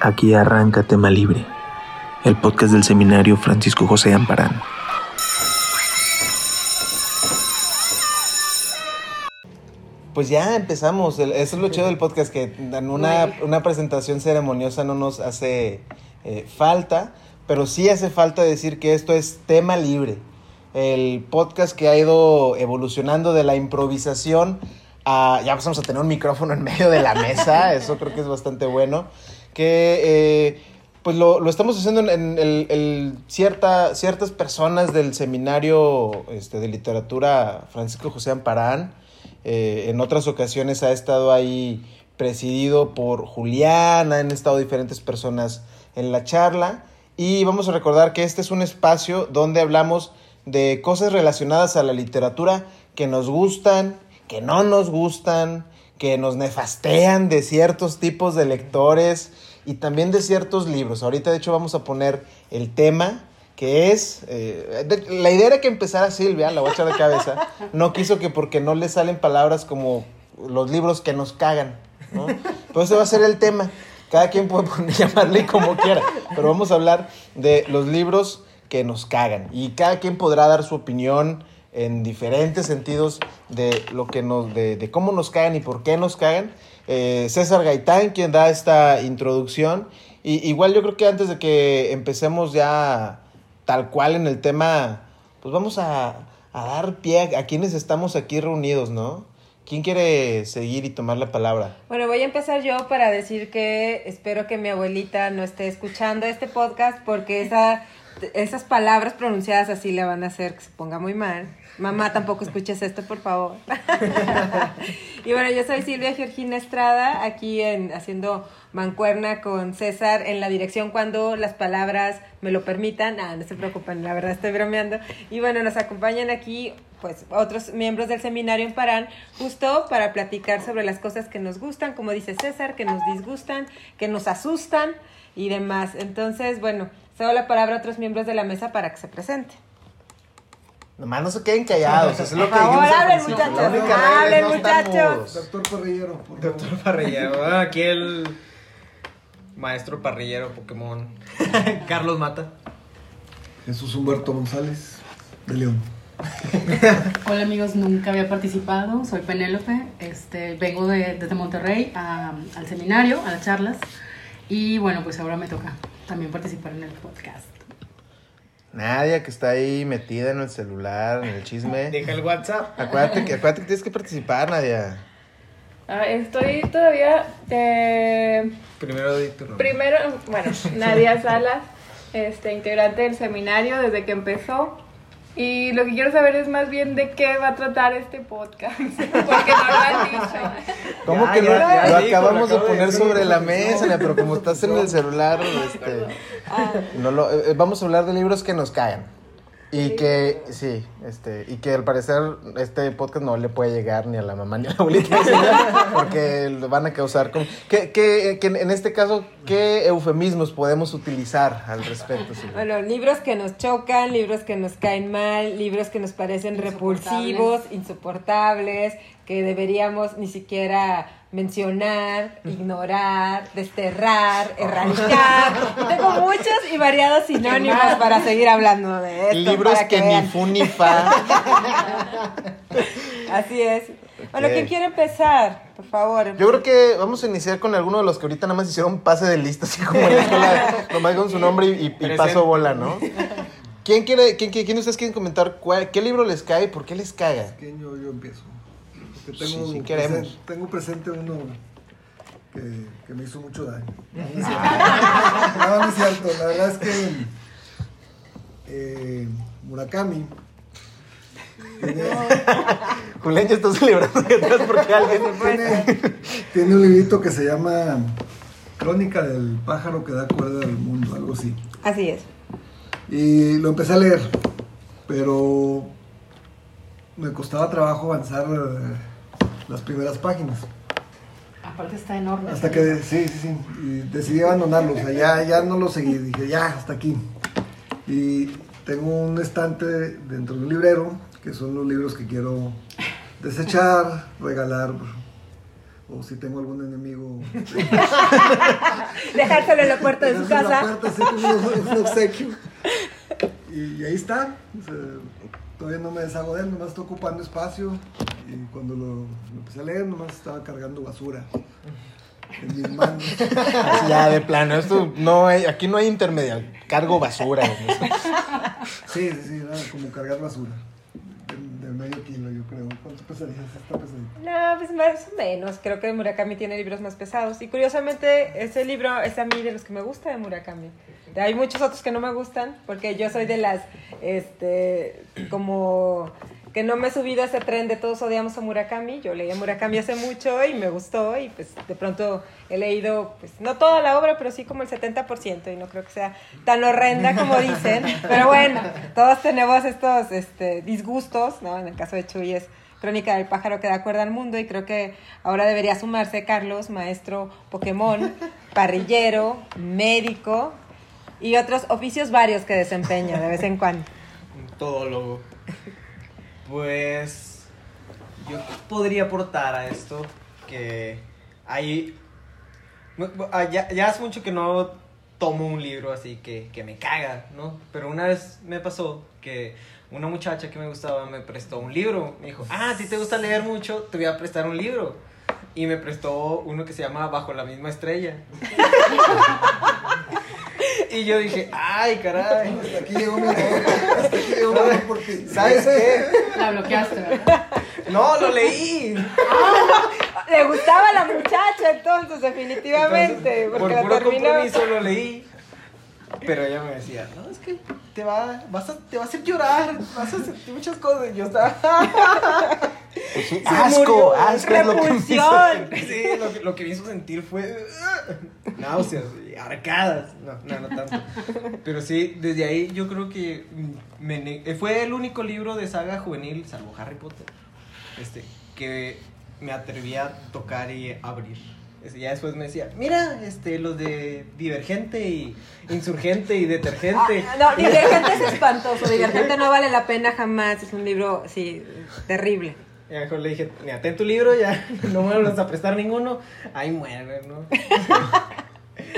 Aquí arranca Tema Libre, el podcast del seminario Francisco José Amparán. Pues ya empezamos. Eso es lo chido del podcast, que una, una presentación ceremoniosa no nos hace eh, falta, pero sí hace falta decir que esto es tema libre. El podcast que ha ido evolucionando de la improvisación a... Ya vamos a tener un micrófono en medio de la mesa, eso creo que es bastante bueno. Que... Eh, pues lo, lo, estamos haciendo en, el, cierta, ciertas personas del seminario este, de literatura Francisco José Amparán. Eh, en otras ocasiones ha estado ahí presidido por Julián, han estado diferentes personas en la charla. Y vamos a recordar que este es un espacio donde hablamos de cosas relacionadas a la literatura que nos gustan, que no nos gustan, que nos nefastean de ciertos tipos de lectores y también de ciertos libros. Ahorita de hecho vamos a poner el tema que es, eh, la idea era que empezara Silvia, la voy a echar de cabeza, no quiso que porque no le salen palabras como los libros que nos cagan, ¿no? Va a ser el tema, cada quien puede llamarle como quiera, pero vamos a hablar de los libros que nos cagan y cada quien podrá dar su opinión en diferentes sentidos de lo que nos, de, de cómo nos cagan y por qué nos cagan. Eh, César Gaitán, quien da esta introducción. Y igual yo creo que antes de que empecemos ya tal cual en el tema, pues vamos a, a dar pie a, quienes estamos aquí reunidos, ¿no? ¿Quién quiere seguir y tomar la palabra? Bueno, voy a empezar yo para decir que espero que mi abuelita no esté escuchando este podcast porque esa, esas palabras pronunciadas así le van a hacer que se ponga muy mal. Mamá, tampoco escuches esto, por favor. y bueno, yo soy Silvia Georgina Estrada, aquí en, haciendo mancuerna con César en la dirección cuando las palabras me lo permitan. Ah, no se preocupen, la verdad estoy bromeando. Y bueno, nos acompañan aquí pues otros miembros del seminario en Parán, justo para platicar sobre las cosas que nos gustan, como dice César, que nos disgustan, que nos asustan y demás. Entonces, bueno, cedo la palabra a otros miembros de la mesa para que se presenten. Nomás no se queden callados. es lo que hablen, muchachos. Hablen, muchachos. Doctor Parrillero. Doctor Parrillero. aquí el maestro parrillero Pokémon. Carlos Mata. Jesús Humberto González, de León. Hola amigos, nunca había participado, soy Penélope, este, vengo de, desde Monterrey al seminario, a las charlas y bueno, pues ahora me toca también participar en el podcast. Nadia, que está ahí metida en el celular, en el chisme. Deja el WhatsApp. Acuérdate que, acuérdate que tienes que participar, Nadia. Ah, estoy todavía. Eh, primero de Primero, bueno, Nadia Salas, este, integrante del seminario desde que empezó. Y lo que quiero saber es más bien de qué va a tratar este podcast. Porque no lo han dicho. ¿Cómo que no? lo acabamos de poner sobre la mesa, pero como estás en el celular, este, ah. no lo, eh, vamos a hablar de libros que nos caen. Y que, sí, este, y que al parecer este podcast no le puede llegar ni a la mamá ni a la abuelita, porque lo van a causar. Con, ¿qué, qué, en este caso, ¿qué eufemismos podemos utilizar al respecto? Bueno, libros que nos chocan, libros que nos caen mal, libros que nos parecen repulsivos, insoportables, que deberíamos ni siquiera mencionar, ignorar, desterrar, erradicar. Tengo muchos y variados sinónimos para seguir hablando de esto. Libros que, ni fu ni fa. Así es. Bueno, ¿quién quiere empezar? Por favor. Yo creo que vamos a iniciar con alguno de los que ahorita nada más hicieron pase de lista, así como en la escuela, nomás con su nombre y, paso bola, ¿no? ¿Quién quiere, quién, quién, ustedes quieren comentar cuál, qué libro les cae y por qué les caga? yo, yo empiezo tengo, sí, presente, tengo presente uno que, que, me hizo mucho daño. No, no, es cierto. La verdad es que eh, Murakami. Julián ya está celebrando atrás porque alguien tiene, tiene un librito que se llama Crónica del pájaro que da cuerda al mundo, algo así. Así es. Y lo empecé a leer, pero me costaba trabajo avanzar eh, las primeras páginas. Aparte está enorme. Hasta que, sí, sí, sí. Y decidí abandonarlo. O sea, ya, ya no lo seguí. Dije, ya, hasta aquí. Y tengo un estante dentro de un librero, que son los libros que quiero desechar, regalar, o si tengo algún enemigo. Dejárselo en la puerta de su Dejárselo en la casa. puerta, así como un, un obsequio. Y, y ahí está. o sea, todavía no me deshago de él, nomás estoy ocupando espacio. Y cuando lo, lo empecé a leer, nomás estaba cargando basura en mis manos. Ya, de plano, esto no hay, aquí no hay intermedio, cargo basura. Sí, sí, sí, era como cargar basura. Medio kilo, yo creo. ¿Cuánto pesaría esta pesadilla? No, pues más o menos. Creo que Murakami tiene libros más pesados. Y curiosamente, ese libro es a mí de los que me gusta de Murakami. Hay muchos otros que no me gustan, porque yo soy de las, este, como que no me he subido a ese tren de todos odiamos a Murakami. Yo leí a Murakami hace mucho y me gustó y pues de pronto he leído, pues no toda la obra, pero sí como el 70% y no creo que sea tan horrenda como dicen. Pero bueno, todos tenemos estos este, disgustos, ¿no? En el caso de Chuy es Crónica del pájaro que da cuerda al mundo y creo que ahora debería sumarse Carlos, maestro Pokémon, parrillero, médico y otros oficios varios que desempeña de vez en cuando. Todólogo. Pues yo podría aportar a esto que hay... ah, Ya, ya hace mucho que no tomo un libro así que, que me caga, ¿no? Pero una vez me pasó que una muchacha que me gustaba me prestó un libro. Me dijo, ah, si te gusta leer mucho, te voy a prestar un libro. Y me prestó uno que se llama Bajo la misma estrella. y yo dije, ay, caray. Hasta aquí llegó mi amor. Hasta aquí llegó mi amor por ti. ¿Sabes qué? La bloqueaste, ¿verdad? No, lo leí. Le gustaba la muchacha entonces, definitivamente, Entonces, porque por la puro terminó. compromiso lo leí. Pero ella me decía, no, es que te va, vas a, te va a hacer llorar, vas a sentir muchas cosas. Y yo estaba, Se asco, murió. asco es lo que me hizo. Repulsión. sí, lo que, lo que me hizo sentir fue uh, náuseas y arcadas. No, no, no tanto. Pero sí, desde ahí yo creo que me eh, fue el único libro de saga juvenil, salvo Harry Potter, este, que me atreví a tocar y abrir. Este, ya después me decía, mira, este, los de Divergente y Insurgente y Detergente. Ah, no, Divergente es espantoso. Divergente no vale la pena jamás. Es un libro, sí, terrible. Y a lo mejor le dije, mira, ten tu libro, ya no me vuelvas a prestar ninguno. Ahí muere, ¿no?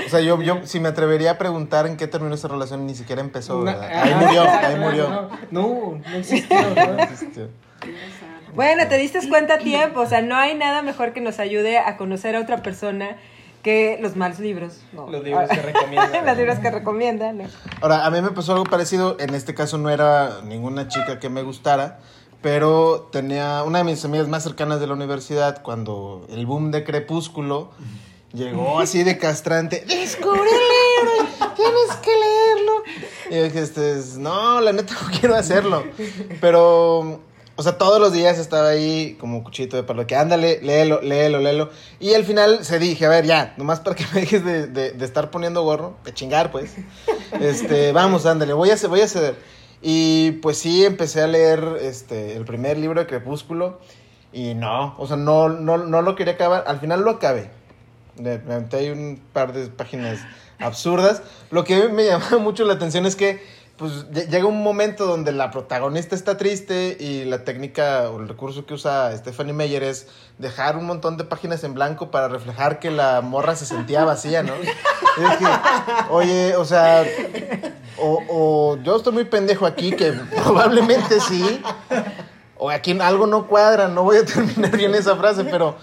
O sea, yo, yo si me atrevería a preguntar en qué terminó esa relación, ni siquiera empezó. No, ¿verdad? Ahí ajá, murió, exacto, ahí murió. No, no, no existió, ¿no? Este, Bueno, te diste cuenta a tiempo. O sea, no hay nada mejor que nos ayude a conocer a otra persona que los malos libros. No. Los libros que recomiendan. los libros que recomiendan. ¿no? Ahora, a mí me pasó algo parecido. En este caso no era ninguna chica que me gustara, pero tenía una de mis amigas más cercanas de la universidad cuando el boom de Crepúsculo llegó así de castrante. Descubrí el libro, tienes que leerlo. Y yo dije, este, es- no, la neta no quiero hacerlo. Pero, o sea, todos los días estaba ahí como cuchito de palo, que ándale, léelo, léelo, léelo. Y al final se dije, a ver, ya, nomás para que me dejes de, de- de estar poniendo gorro, de chingar, pues. Este, vamos, ándale, voy a, voy a ceder. Y pues sí, empecé a leer este, el primer libro de Crepúsculo. Y no, o sea, no, no, no lo quería acabar. Al final lo acabé. Me aventé un par de páginas absurdas. Lo que me llama mucho la atención es que pues lle- llega un momento donde la protagonista está triste y la técnica o el recurso que usa Stephanie Meyer es dejar un montón de páginas en blanco para reflejar que la morra se sentía vacía, ¿no? Oye, o sea, o, o yo estoy muy pendejo aquí, que probablemente sí, o aquí algo no cuadra, no voy a terminar bien esa frase, pero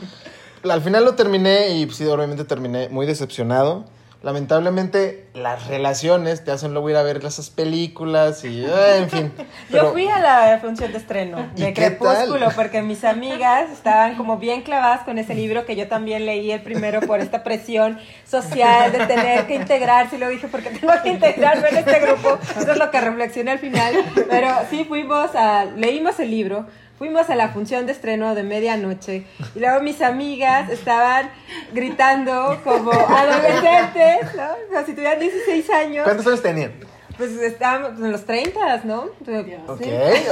al final lo terminé y sí, obviamente terminé muy decepcionado. Lamentablemente las relaciones te hacen luego ir a ver esas películas y eh, en fin. Yo fui a la función de estreno ¿Y de Crepúsculo tal? porque mis amigas estaban como bien clavadas con ese libro que yo también leí el primero por esta presión social de tener que integrarse y luego dije, ¿por qué tengo que integrarme en este grupo? Eso es lo que reflexioné al final. Pero sí fuimos a, leímos el libro, fuimos a la función de estreno de medianoche y luego mis amigas estaban gritando como adolescentes, ¿no? Como si tuvieran 16 años. ¿Cuántos años tenían? Pues estábamos en los 30, ¿no? Sí. Ok,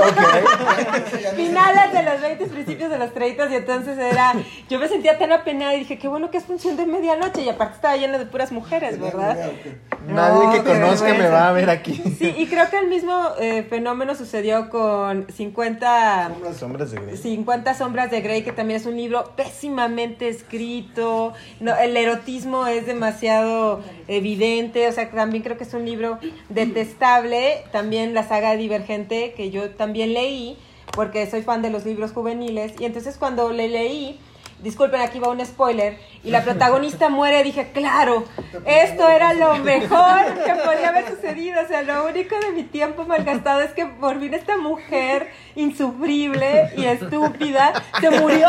ok. Finales de los 20, principios de los 30 y entonces era, yo me sentía tan apenada y dije, qué bueno que es función de medianoche y aparte estaba lleno de puras mujeres, ¿verdad? Nadie que No, conozca me va a ver aquí. Sí, y creo que el mismo eh, fenómeno sucedió con 50... Sombras de Grey. 50 sombras de Grey, que también es un libro pésimamente escrito, no, el erotismo es demasiado evidente, o sea, también creo que es un libro también la saga Divergente, que yo también leí, porque soy fan de los libros juveniles, y entonces cuando le leí, disculpen, aquí va un spoiler, y la protagonista muere, dije, claro, esto era lo mejor que podía haber sucedido, o sea, lo único de mi tiempo malgastado es que por fin esta mujer insufrible y estúpida se murió.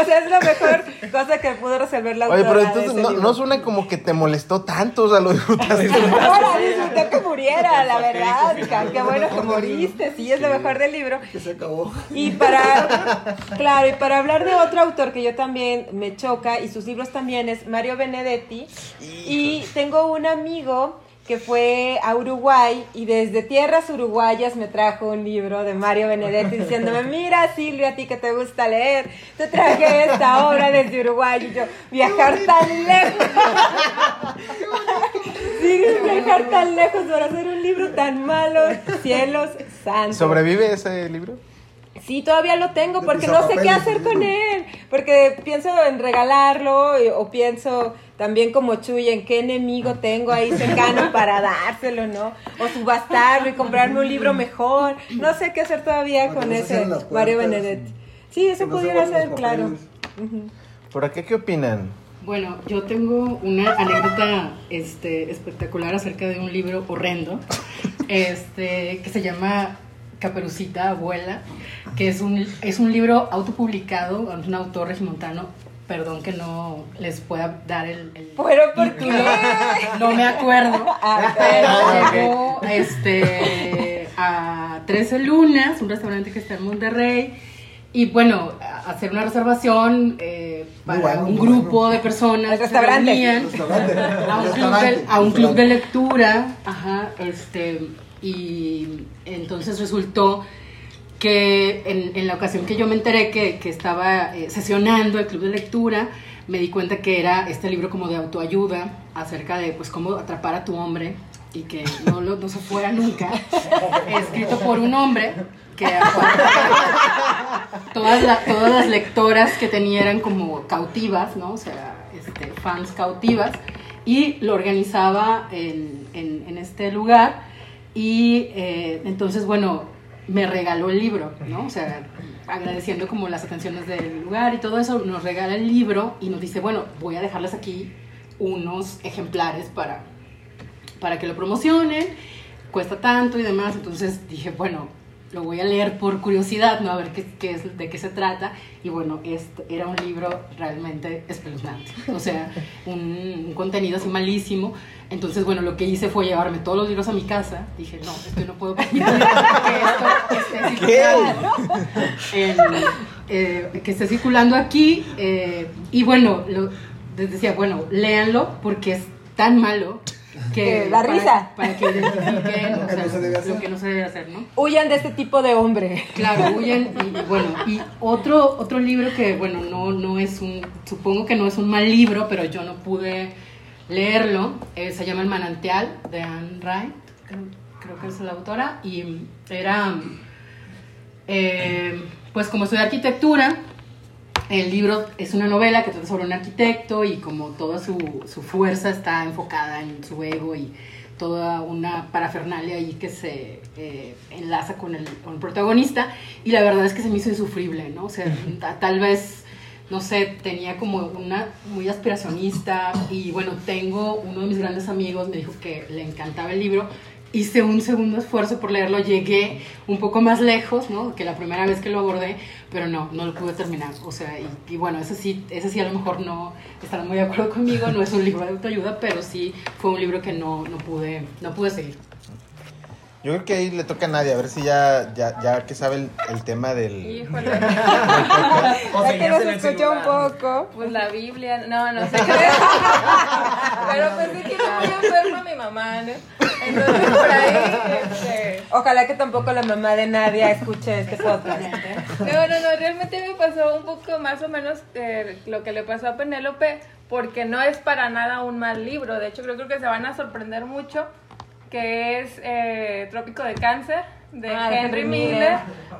o sea, es la mejor cosa que pudo resolver la Oye, pero entonces no, no suena como que te molestó tanto, o sea, lo disfrutaste. Ahora disfruté que muriera, la verdad. Qué- Qué bueno que moriste, sí, es lo mejor del libro. Que se acabó. Y para, claro, y para hablar de otro autor que yo también me choca, y sus libros también, es Mario Benedetti. Y tengo un amigo que fue a Uruguay y desde tierras uruguayas me trajo un libro de Mario Benedetti diciéndome, mira Silvia, a ti que te gusta leer, te traje esta obra desde Uruguay y yo, viajar tan lejos. Sí, viajar tan lejos para hacer un libro tan malo, cielos santos. ¿Sobrevive ese libro? Sí, todavía lo tengo porque no sé qué hacer con él. Porque pienso en regalarlo y- o pienso también como Chuy en qué enemigo tengo ahí cercano para dárselo, ¿no? O subastarlo y comprarme un libro mejor. No sé qué hacer todavía con ese Mario Benedetti. Sí, eso no pudiera ser, claro. ¿Por acá qué opinan? Bueno, yo tengo una anécdota este, espectacular acerca de un libro horrendo este, que se llama Caperucita Abuela, que es un, es un libro autopublicado, un autor regimontano. Perdón que no les pueda dar el, el Pero ¿por qué? No me acuerdo. Ah, Pero ok. llegó este, a 13 Lunas, un restaurante que está en Monterrey. Y bueno, hacer una reservación eh, para bueno, un grupo bueno. de personas. Que se restaurante. reunían a un, club de, a un club de lectura, ajá, este, y entonces resultó que en, en la ocasión que yo me enteré que, que estaba eh, sesionando el club de lectura, me di cuenta que era este libro como de autoayuda acerca de pues cómo atrapar a tu hombre y que no, lo- no se fuera nunca, escrito por un hombre que todas, la- todas las lectoras que tenía eran como cautivas, ¿no? O sea, este, fans cautivas. Y lo organizaba en, en- en este lugar. Y eh, entonces, bueno, me regaló el libro, ¿no? O sea, agradeciendo como las atenciones del lugar y todo eso, nos regala el libro y nos dice, bueno, voy a dejarles aquí unos ejemplares para, para que lo promocionen, cuesta tanto y demás. Entonces dije, bueno, lo voy a leer por curiosidad, ¿no? A ver qué, qué es, de qué se trata. Y bueno, este era un libro realmente espeluznante. O sea, un, un contenido así malísimo. Entonces, bueno, lo que hice fue llevarme todos los libros a mi casa. Dije, no, esto no puedo permitir que esto esté circulando. eh, que esté circulando aquí. eh, y bueno, lo- les decía, bueno, léanlo porque es tan malo que da para- risa. Para, que identifiquen Lo o que sea, no se debe hacer. lo que no se debe hacer, ¿no? Huyan de este tipo de hombre. Claro, huyen y, bueno, y otro, otro libro que, bueno, no, no es un, supongo que no es un mal libro, pero yo no pude leerlo, eh, se llama El manantial de Anne Wright, creo, creo que es la autora, y era, eh, pues como soy de arquitectura, el libro es una novela que trata sobre un arquitecto y como toda su, su fuerza está enfocada en su ego y toda una parafernalia ahí que se eh, enlaza con el, con el protagonista y la verdad es que se me hizo insufrible, ¿no? O sea, ta- tal vez, no sé, tenía como una muy aspiracionista y bueno, tengo uno de mis grandes amigos, me dijo que le encantaba el libro, hice un segundo esfuerzo por leerlo, llegué un poco más lejos, ¿no? Que la primera vez que lo abordé, pero no, no lo pude terminar. O sea, y, y bueno, ese sí, ese sí a lo mejor no estarán muy de acuerdo conmigo, no es un libro de autoayuda, pero sí fue un libro que no, no pude, no pude seguir. Yo creo que ahí le toca a nadie, a ver si ya, ya, ya que sabe el, el tema del... Híjole. Sea, que nos escuchó un poco. Pues la Biblia, no, no sé qué. Pero pensé que era muy enferma mi mamá, ¿no? Entonces por ahí, este. Ojalá que tampoco la mamá de Nadia escuche este podcast. No, no, no, realmente me pasó un poco más o menos eh, lo que le pasó a Penélope, porque no es para nada un mal libro. De hecho, creo, creo que se van a sorprender mucho, que es eh, Trópico de Cáncer, de Ah, Henry. Miller.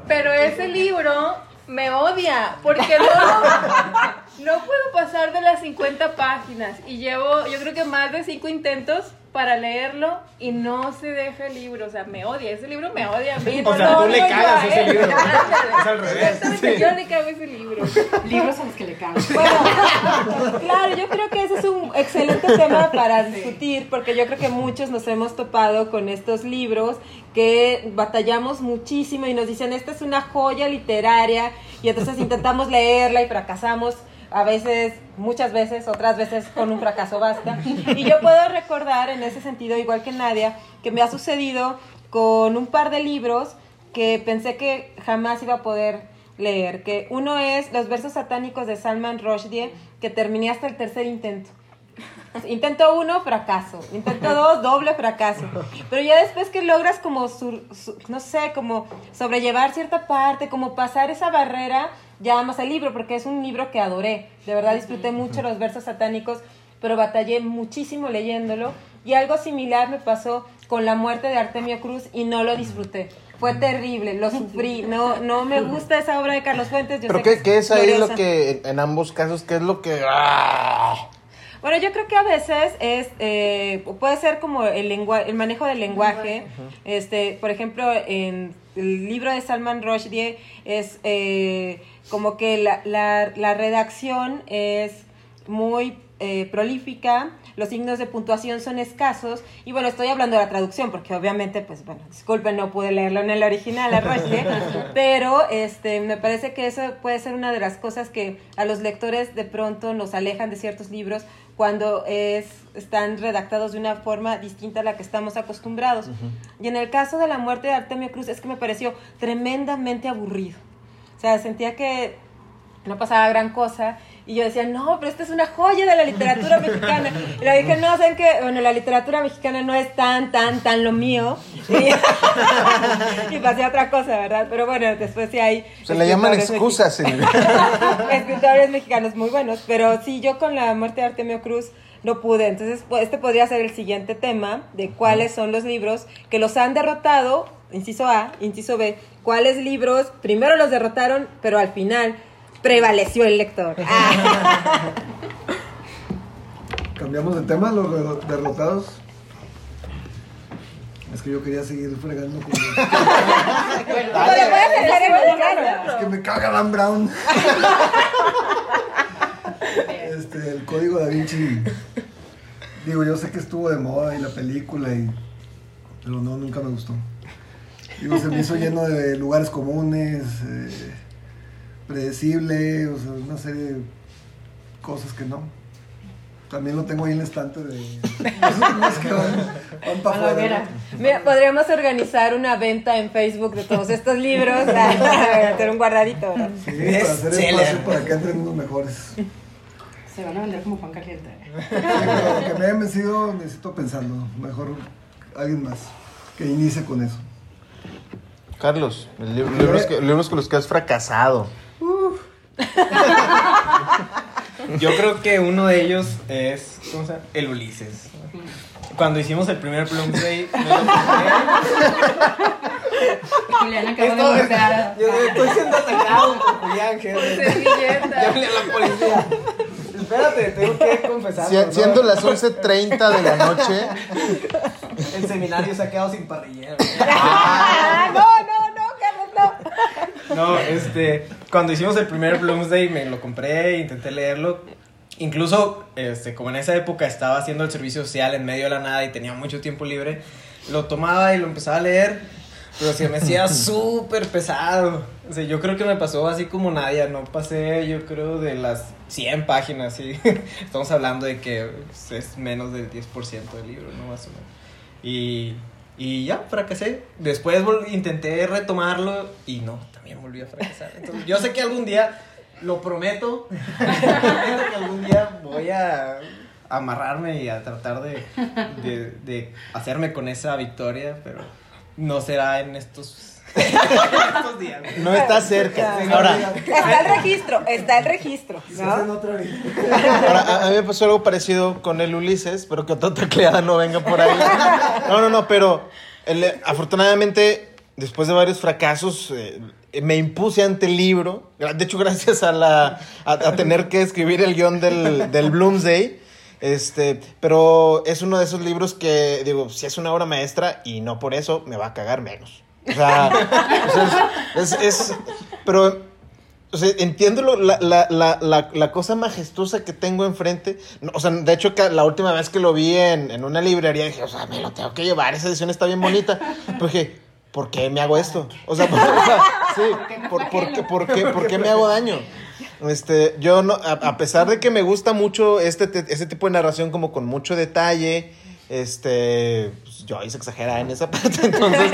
Pero ese libro me odia, porque no, no puedo pasar de las 50 páginas. Y llevo, yo creo que más de 5 intentos para leerlo y no se deja el libro, o sea, me odia, ese libro me odia a mí. O no sea, tú le cagas a ese libro. Ándale. Es al revés. Yo le cago ese libro. Libros a los que le caen. Bueno, claro, yo creo que ese es un excelente tema para discutir, porque yo creo que muchos nos hemos topado con estos libros que batallamos muchísimo y nos dicen, esta es una joya literaria, y entonces intentamos leerla y fracasamos. A veces, muchas veces, otras veces con un fracaso basta. Y yo puedo recordar en ese sentido, igual que Nadia, que me ha sucedido con un par de libros que pensé que jamás iba a poder leer, que uno es Los versos satánicos de Salman Rushdie, que terminé hasta el tercer intento. Intento uno, fracaso. Intento dos, doble fracaso. Pero ya después que logras como, sur- su- no sé, como sobrellevar cierta parte, como pasar esa barrera, ya amas el libro, porque es un libro que adoré. De verdad disfruté mucho los versos satánicos, pero batallé muchísimo leyéndolo. Y algo similar me pasó con la muerte de Artemio Cruz y no lo disfruté. Fue terrible, lo sufrí. No, no me gusta esa obra de Carlos Fuentes. yo Pero sé ¿qué, qué es ahí lo que, en ambos casos, qué es lo que... ¡ah! Bueno, yo creo que a veces es eh, puede ser como el lengua, el manejo del lenguaje. Este, por ejemplo, en el libro de Salman Rushdie es eh, como que la, la, la redacción es muy eh, prolífica, los signos de puntuación son escasos y bueno, estoy hablando de la traducción porque obviamente, pues bueno, disculpen, no pude leerlo en el original, a pero este, me parece que eso puede ser una de las cosas que a los lectores de pronto nos alejan de ciertos libros cuando es, están redactados de una forma distinta a la que estamos acostumbrados. Y en el caso de la muerte de Artemio Cruz es que me pareció tremendamente aburrido. Sea, sentía que no pasaba gran cosa. Y yo decía, no, pero esta es una joya de la literatura mexicana. Y le dije, no, ¿saben qué? Bueno, la literatura mexicana no es tan, tan, tan lo mío. Y, y pasé a otra cosa, ¿verdad? Pero bueno, después sí hay... Se le llaman excusas, escritores mexicanos muy buenos, pero sí, yo con la muerte de Artemio Cruz no pude. Entonces, este podría ser el siguiente tema de cuáles son los libros que los han derrotado, inciso A, inciso B, cuáles libros primero los derrotaron, pero al final prevaleció el lector. Ah. Cambiamos de tema, los derro- derrotados. Es que yo quería seguir fregando con Pero puedes dejar en el claro. Es que me caga Dan Brown. este, el código da Vinci. Digo, yo sé que estuvo de moda y la película y. Pero no, nunca me gustó. Digo, se me hizo lleno de lugares comunes, eh, predecible, o sea, una serie de cosas que no. También lo tengo ahí en el estante de. Que van, van para A la afuera. hoguera. Mira, podríamos organizar una venta en Facebook de todos estos libros, a hacer un guardadito. ¿verdad? Sí, para hacer Bestseller. espacio para que entren unos mejores. Se van a vender como pan caliente. Sí, pero que me hayan vencido, necesito pensarlo. Mejor alguien más que inicie con eso. Carlos, el lib- libros, que, libros con los que has fracasado. Yo creo que uno de ellos es, ¿cómo se llama? El Ulises. Cuando hicimos el primer Plumsday, me lo. Julián acaba de voltear. Yo estoy siendo atacado por Julián, jefe. Llámale a la policía. Espérate, tengo que confesar. Si- siendo las 11.30 de la noche, El seminario se ha quedado sin parrillero. Ah, no, no. Este, cuando hicimos el primer Bloomsday me lo compré, intenté leerlo. Incluso, este, como en esa época estaba haciendo el servicio social en medio de la nada y tenía mucho tiempo libre, lo tomaba y lo empezaba a leer, pero se me hacía súper pesado. O sea, yo creo que me pasó así como Nadia, no pasé, yo creo, de las 100 páginas, ¿sí? Estamos hablando de que es menos del 10% del libro, ¿no? Más o menos. Y, y ya, fracasé. Después intenté retomarlo y no, también volví a fracasar. Entonces, yo sé que algún día Lo prometo. prometo que algún día voy a amarrarme y a tratar de, de, de hacerme con esa victoria, pero no será en estos. No está cerca. Ahora, Está el registro, está el registro, ahora, a, a mí me pasó algo parecido con el Ulises, pero que otra tacleada no venga por ahí. No, no, no, pero el- afortunadamente, después de varios fracasos, eh, me impuse ante el libro. De hecho, gracias a, la, a, tener que escribir el guion del, del Bloomsday. Este, pero es uno de esos libros que, digo, si es una obra maestra y no por eso me va a cagar menos. O sea, es, es- pero o sea, entiendo la, la, la, la, cosa majestuosa que tengo enfrente. O sea, de hecho, la última vez que lo vi en, en una librería, dije, o sea, me lo tengo que llevar, esa edición está bien bonita. Dije, ¿por qué me hago esto? O sea, por- sí, por, por, qué, por, qué, por qué me hago daño? Este, yo no, a, a pesar de que me gusta mucho este, te- este tipo de narración como con mucho detalle, este, pues, yo ahí se exagera en esa parte, entonces,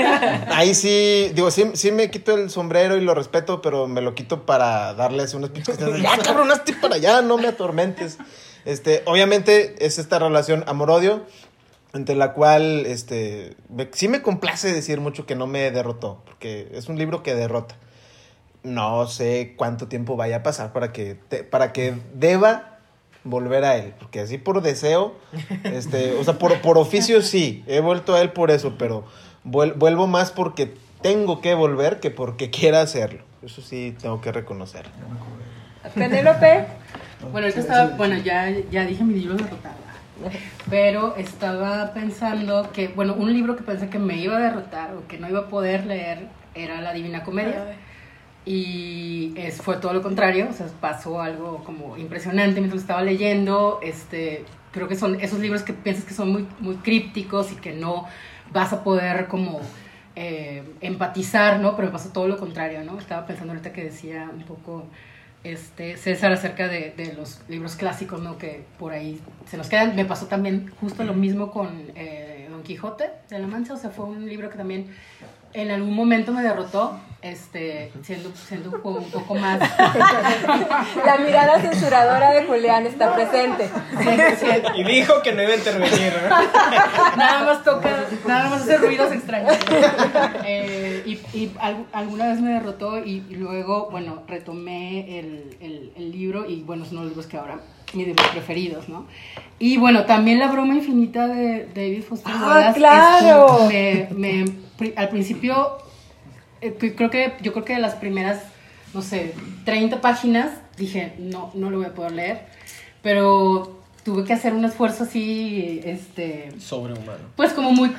ahí sí, digo, sí, sí me quito el sombrero y lo respeto, pero me lo quito para darles unos pinches ya cabrón, hazte para allá, no me atormentes. Este, obviamente es esta relación amor-odio, entre la cual, este, me- sí me complace decir mucho que no me derrotó, porque es un libro que derrota. No sé cuánto tiempo vaya a pasar para que, te- para que deba volver a él, porque así por deseo, este, o sea, por, por oficio sí, he vuelto a él por eso, pero vuel- vuelvo más porque tengo que volver que porque quiera hacerlo. Eso sí tengo que reconocer. Penélope, Bueno, ahorita estaba, bueno, ya, ya dije mi libro derrotada. Pero estaba pensando que, bueno, un libro que pensé que me iba a derrotar o que no iba a poder leer era La Divina Comedia. Y es, fue todo lo contrario, o sea, pasó algo como impresionante mientras lo estaba leyendo. Este, creo que son esos libros que piensas que son muy, muy crípticos y que no vas a poder como eh, empatizar, ¿no? Pero me pasó todo lo contrario, ¿no? Estaba pensando ahorita que decía un poco este, César acerca de, de los libros clásicos, ¿no? Que por ahí se nos quedan. Me pasó también justo lo mismo con eh, Don Quijote de la Mancha, o sea, fue un libro que también en algún momento me derrotó, este, siendo, siendo como un poco más... la mirada censuradora de Julián está presente. Y dijo que no iba a intervenir, ¿no? nada más toca, nada más hace ruidos extraños. Eh, y y al- alguna vez me derrotó y, y luego, bueno, retomé el, el- el libro y bueno, son los libros que ahora mis libros preferidos, ¿no? Y bueno, también La broma infinita de David Foster Ah, Wallace. claro. esto me, me- al principio, eh, que- creo que, yo creo que de las primeras, no sé, 30 páginas, dije, no, no lo voy a poder leer, pero tuve que hacer un esfuerzo así, este, Sobrehumano. pues como muy,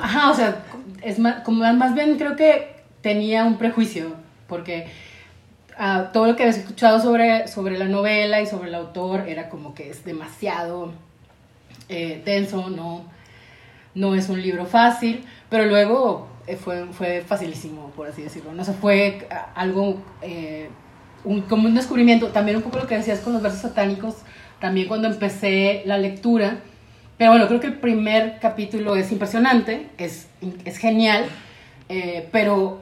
ajá, o sea, es más, como más bien creo que tenía un prejuicio, porque ah, todo lo que había escuchado sobre, sobre la novela y sobre el autor era como que es demasiado eh, denso, no, no es un libro fácil, pero luego eh, fue, fue facilísimo, por así decirlo, no se fue algo, eh, un- como un descubrimiento, también un poco lo que decías con los versos satánicos, también cuando empecé la lectura, pero bueno, creo que el primer capítulo es impresionante, es, es genial, eh, pero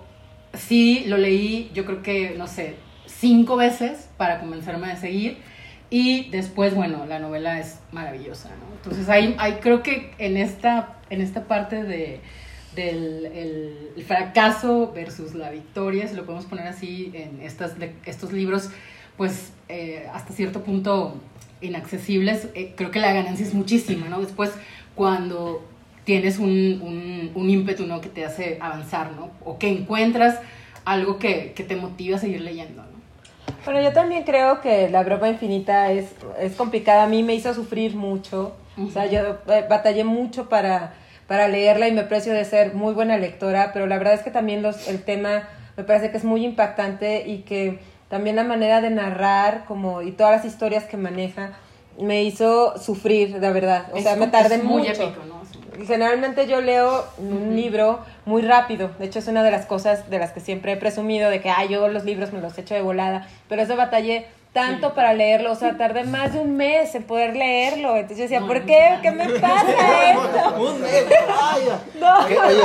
sí lo leí, yo creo que, no sé, cinco veces para convencerme de seguir. Y después, bueno, la novela es maravillosa, ¿no? Entonces, ahí, ahí creo que en esta, en esta parte de, del el, fracaso versus la victoria, si lo podemos poner así, en estas, estos libros, pues eh, hasta cierto punto inaccesibles, eh, creo que la ganancia es muchísima, ¿no? Después, cuando tienes un, un, un ímpetu, ¿no? Que te hace avanzar, ¿no? O que encuentras algo que, que te motiva a seguir leyendo, ¿no? Bueno, yo también creo que la broma infinita es, es complicada. A mí me hizo sufrir mucho. O sea, yo eh, batallé mucho para, para leerla y me aprecio de ser muy buena lectora, pero la verdad es que también los, el tema me parece que es muy impactante y que también la manera de narrar como y todas las historias que maneja me hizo sufrir, de verdad. O Es sea, me tardé es muy mucho. épico, ¿no? Generalmente yo leo un libro muy rápido. De hecho, es una de las cosas de las que siempre he presumido, de que ah, yo los libros me los echo de volada. Pero eso batallé tanto para leerlo, o sea, tardé más de un mes en poder leerlo. Entonces yo decía, ¿por qué? ¿Qué me pasa esto? Un mes, vaya. No. Que, oye,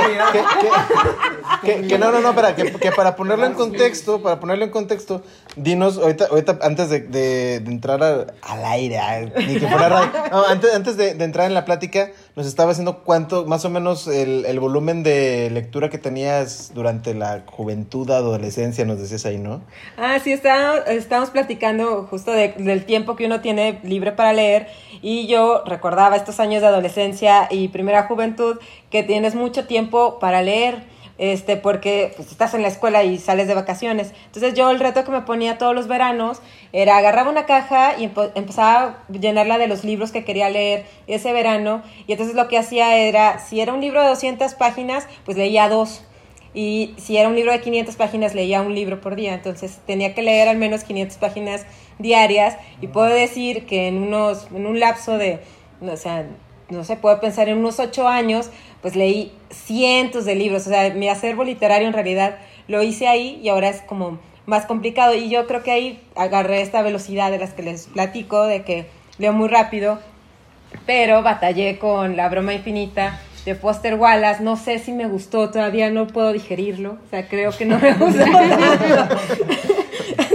que, que- no, no, no, espera, que, que para ponerlo en contexto, para ponerlo en contexto, dinos, ahorita, ahorita antes de, de- de entrar al, al aire, a- ni que fuera radio, no, antes, antes de, de entrar en la plática, nos estaba haciendo cuánto, más o menos el, el volumen de lectura que tenías durante la juventud, adolescencia, nos decías ahí, ¿no? Ah, sí, está- estábamos platicando justo de- del tiempo que uno tiene libre para leer y yo recordaba estos años de adolescencia y primera juventud que tienes mucho tiempo para leer. Este, porque pues, estás en la escuela y sales de vacaciones. Entonces yo el reto que me ponía todos los veranos era agarraba una caja y empe- empezaba a llenarla de los libros que quería leer ese verano. Y entonces lo que hacía era, si era un libro de 200 páginas, pues leía dos. Y si era un libro de 500 páginas, leía un libro por día. Entonces tenía que leer al menos 500 páginas diarias. Y puedo decir que en, unos, en un lapso de, o sea, no sé, puedo pensar en unos 8 años, pues leí cientos de libros. O sea, mi acervo literario en realidad lo hice ahí y ahora es como más complicado. Y yo creo que ahí agarré esta velocidad de las que les platico, de que leo muy rápido pero batallé con La broma infinita de Foster Wallace. No sé si me gustó, todavía no puedo digerirlo. O sea, creo que no me gustó tanto.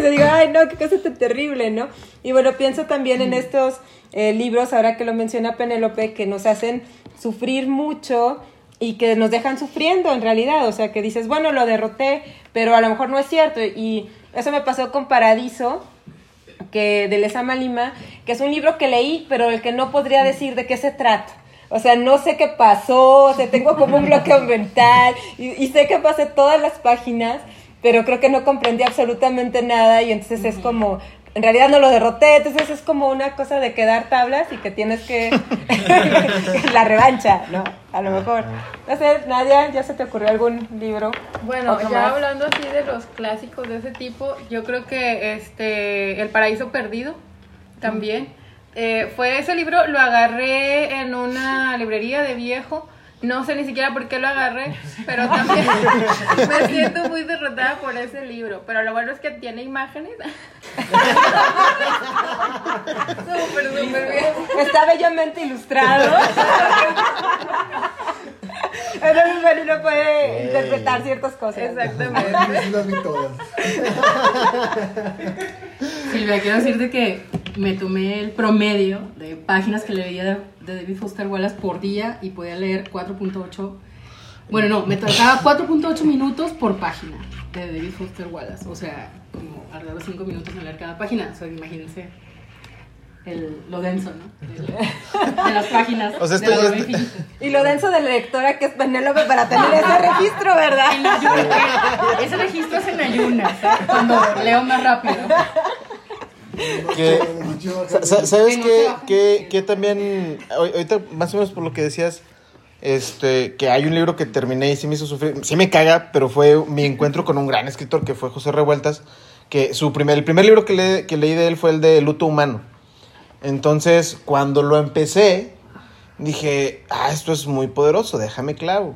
Yo digo, ay, no, qué cosa tan terrible, ¿no? Y bueno, pienso también en estos eh, libros, ahora que lo menciona Penélope, que nos hacen sufrir mucho y que nos dejan sufriendo en realidad. O sea, que dices, bueno, lo derroté, pero a lo mejor no es cierto. Y eso me pasó con Paradiso, que de Lesama Lima, que es un libro que leí, pero el que no podría decir de qué se trata. O sea, no sé qué pasó, o sea, tengo como un bloqueo mental y, y sé que pasé todas las páginas, pero creo que no comprendí absolutamente nada y entonces es como, en realidad no lo derroté, entonces es como una cosa de quedar tablas y que tienes que la revancha, ¿no? A lo mejor. No sé, Nadia, ¿ya se te ocurrió algún libro? Bueno, ya más. hablando así de los clásicos de ese tipo, yo creo que este El Paraíso Perdido también. Eh, fue ese libro, lo agarré en una librería de viejo. No sé ni siquiera por qué lo agarré, pero también me siento muy derrotada por ese libro. Pero lo bueno es que tiene imágenes. súper, súper bien. Está bellamente ilustrado. Entonces, uno puede interpretar ciertas cosas. Exactamente. Sí las vi todas. Silvia, quiero decirte que me tomé el promedio de páginas que leía de, de David Foster Wallace por día y podía leer 4.8. Bueno, no, me tocaba 4.8 minutos por página de David Foster Wallace. O sea, como alrededor de 5 minutos en leer cada página. O sea, imagínense el, lo denso, ¿no? De, de las páginas. O sea, de la. Y lo denso de la lectora que es Penélope para tener ese registro, En ¿verdad? ayunas. Ese registro es en ayunas, ¿eh? cuando leo más rápido. Que- ¿Sabes qué? Que, que también, ahor- ahorita más o menos por lo que decías, este, que hay un libro que terminé y sí me hizo sufrir, sí me caga, pero fue mi encuentro con un gran escritor que fue José Revueltas, que su primer, el primer libro que, le- que leí de él fue el de Luto Humano. Entonces, cuando lo empecé, dije, ah, esto es muy poderoso, déjame clavo.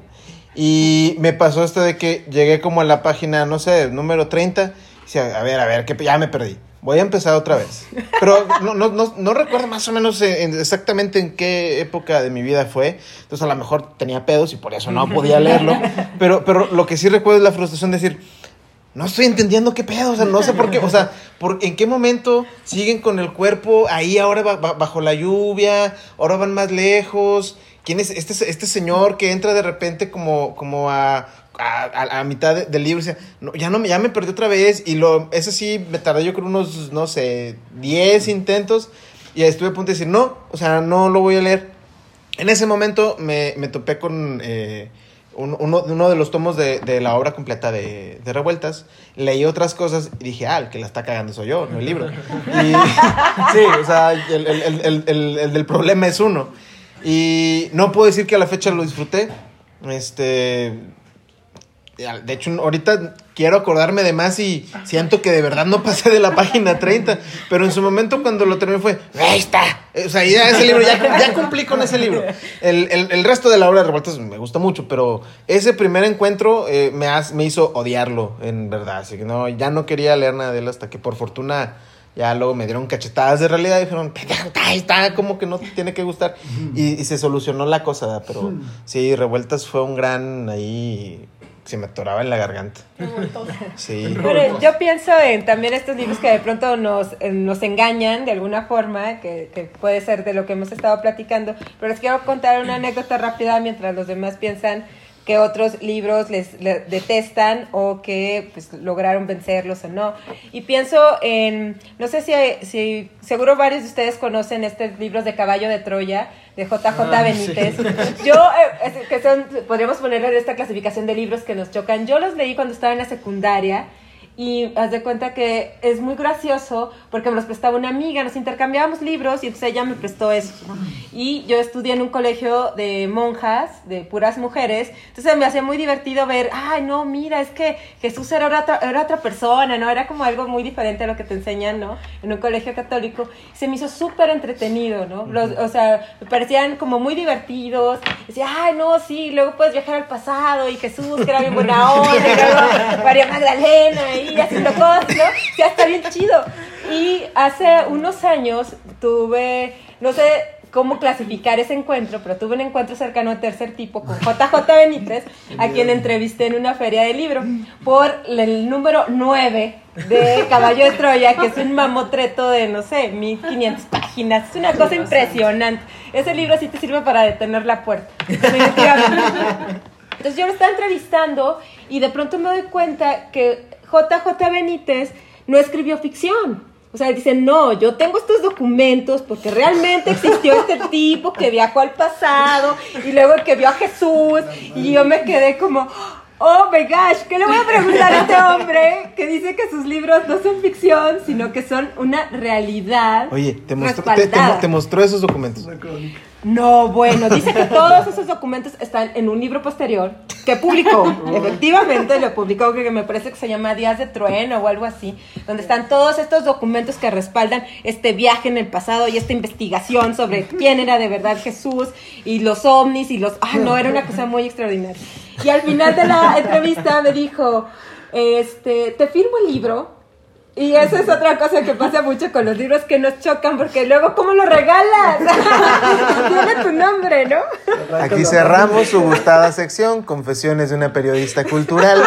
Y me pasó esto de que llegué como a la página, no sé, número 30, y decía, a ver, a ver, que ya me perdí. Voy a empezar otra vez. Pero no, no, no, no recuerdo más o menos en- en- exactamente en qué época de mi vida fue. Entonces a lo mejor tenía pedos y por eso no podía leerlo. Pero, pero lo que sí recuerdo es la frustración de decir, no estoy entendiendo qué pedo, o sea, no sé por qué, o sea, por, en qué momento siguen con el cuerpo ahí ahora ba- ba- bajo la lluvia, ahora van más lejos. ¿Quién es este, este señor que entra de repente como, como a, a, a- a mitad de- del libro? dice, no, ya, no, me- ya me perdí otra vez. Y lo, ese sí me tardé yo creo unos, no sé, 10 intentos. Y estuve a punto de decir, no, o sea, no lo voy a leer. En ese momento me, me topé con eh, un- uno, uno de los tomos de, de la obra completa de, de Revueltas. Leí otras cosas y dije, ah, el que la está cagando soy yo, no el libro. Y, sí, o sea, el, el- el- el- el- el del problema es uno. Y no puedo decir que a la fecha lo disfruté. Este. De hecho, ahorita quiero acordarme de más y siento que de verdad no pasé de la página 30. Pero en su momento, cuando lo terminé, fue: ¡Ahí está! O sea, ya ese libro, ya, ya cumplí con ese libro. El, el- el resto de la obra de revueltas me gusta mucho, pero ese primer encuentro eh, me, has- me hizo odiarlo, en verdad. Así que no, ya no quería leer nada de él hasta que por fortuna Ya luego me dieron cachetadas de realidad y dijeron, "Pendejo, ahí está, como que no te tiene que gustar. Y, y se solucionó la cosa, pero sí, Revueltas fue un gran ahí, se me atoraba en la garganta. Sí. Pero yo pienso en también estos libros que de pronto nos, eh, nos engañan de alguna forma, que, que puede ser de lo que hemos estado platicando, pero les quiero contar una anécdota rápida mientras los demás piensan que otros libros les, le- detestan o que pues, lograron vencerlos o no. Y pienso en, no sé si, si seguro varios de ustedes conocen estos libros de Caballo de Troya, de JJ Ah, Benítez. Yo, eh, que son, podríamos ponerlo en esta clasificación de libros que nos chocan. Yo los leí cuando estaba en la secundaria. Y haz de cuenta que es muy gracioso porque me los prestaba una amiga, nos intercambiábamos libros y entonces ella me prestó eso. ¿no? Y yo estudié en un colegio de monjas, de puras mujeres, entonces me hacía muy divertido ver, ay, no, mira, es que Jesús era otra, era otra persona, ¿no? Era como algo muy diferente a lo que te enseñan, ¿no? En un colegio católico. Se me hizo súper entretenido, ¿no? Los- o sea, me parecían como muy divertidos. Decía, ay, no, sí, luego puedes viajar al pasado y Jesús, que era bien buena onda, y luego María Magdalena ahí haciendo cosas, ¿no? Ya está bien chido. Y hace unos años tuve, no sé cómo clasificar ese encuentro, pero tuve un encuentro cercano a tercer tipo con JJ Benítez, a quien entrevisté en una feria de libro, por el número 9 de Caballo de Troya, que es un mamotreto de, no sé, 1500 páginas. Es una cosa impresionante. Ese libro sí te sirve para detener la puerta. Entonces yo lo estaba entrevistando y de pronto me doy cuenta que JJ Benítez no escribió ficción. O sea, dice, no, yo tengo estos documentos porque realmente existió este tipo que viajó al pasado y luego que vio a Jesús y yo me quedé como, oh my gosh, ¿qué le voy a preguntar a este hombre que dice que sus libros no son ficción, sino que son una realidad Oye, te mostró, te, te- te mostró esos documentos. No, bueno, dice que todos esos documentos están en un libro posterior que publicó. Efectivamente, lo publicó que me parece que se llama Días de Trueno o algo así, donde están todos estos documentos que respaldan este viaje en el pasado y esta investigación sobre quién era de verdad Jesús y los ovnis y los... Ah, no, era una cosa muy extraordinaria. Y al final de la entrevista me dijo, este, te firmo el libro. Y esa es otra cosa que pasa mucho con los libros que nos chocan, porque luego, ¿cómo lo regalas? Tiene tu nombre, ¿no? Aquí cerramos su gustada sección, Confesiones de una periodista cultural.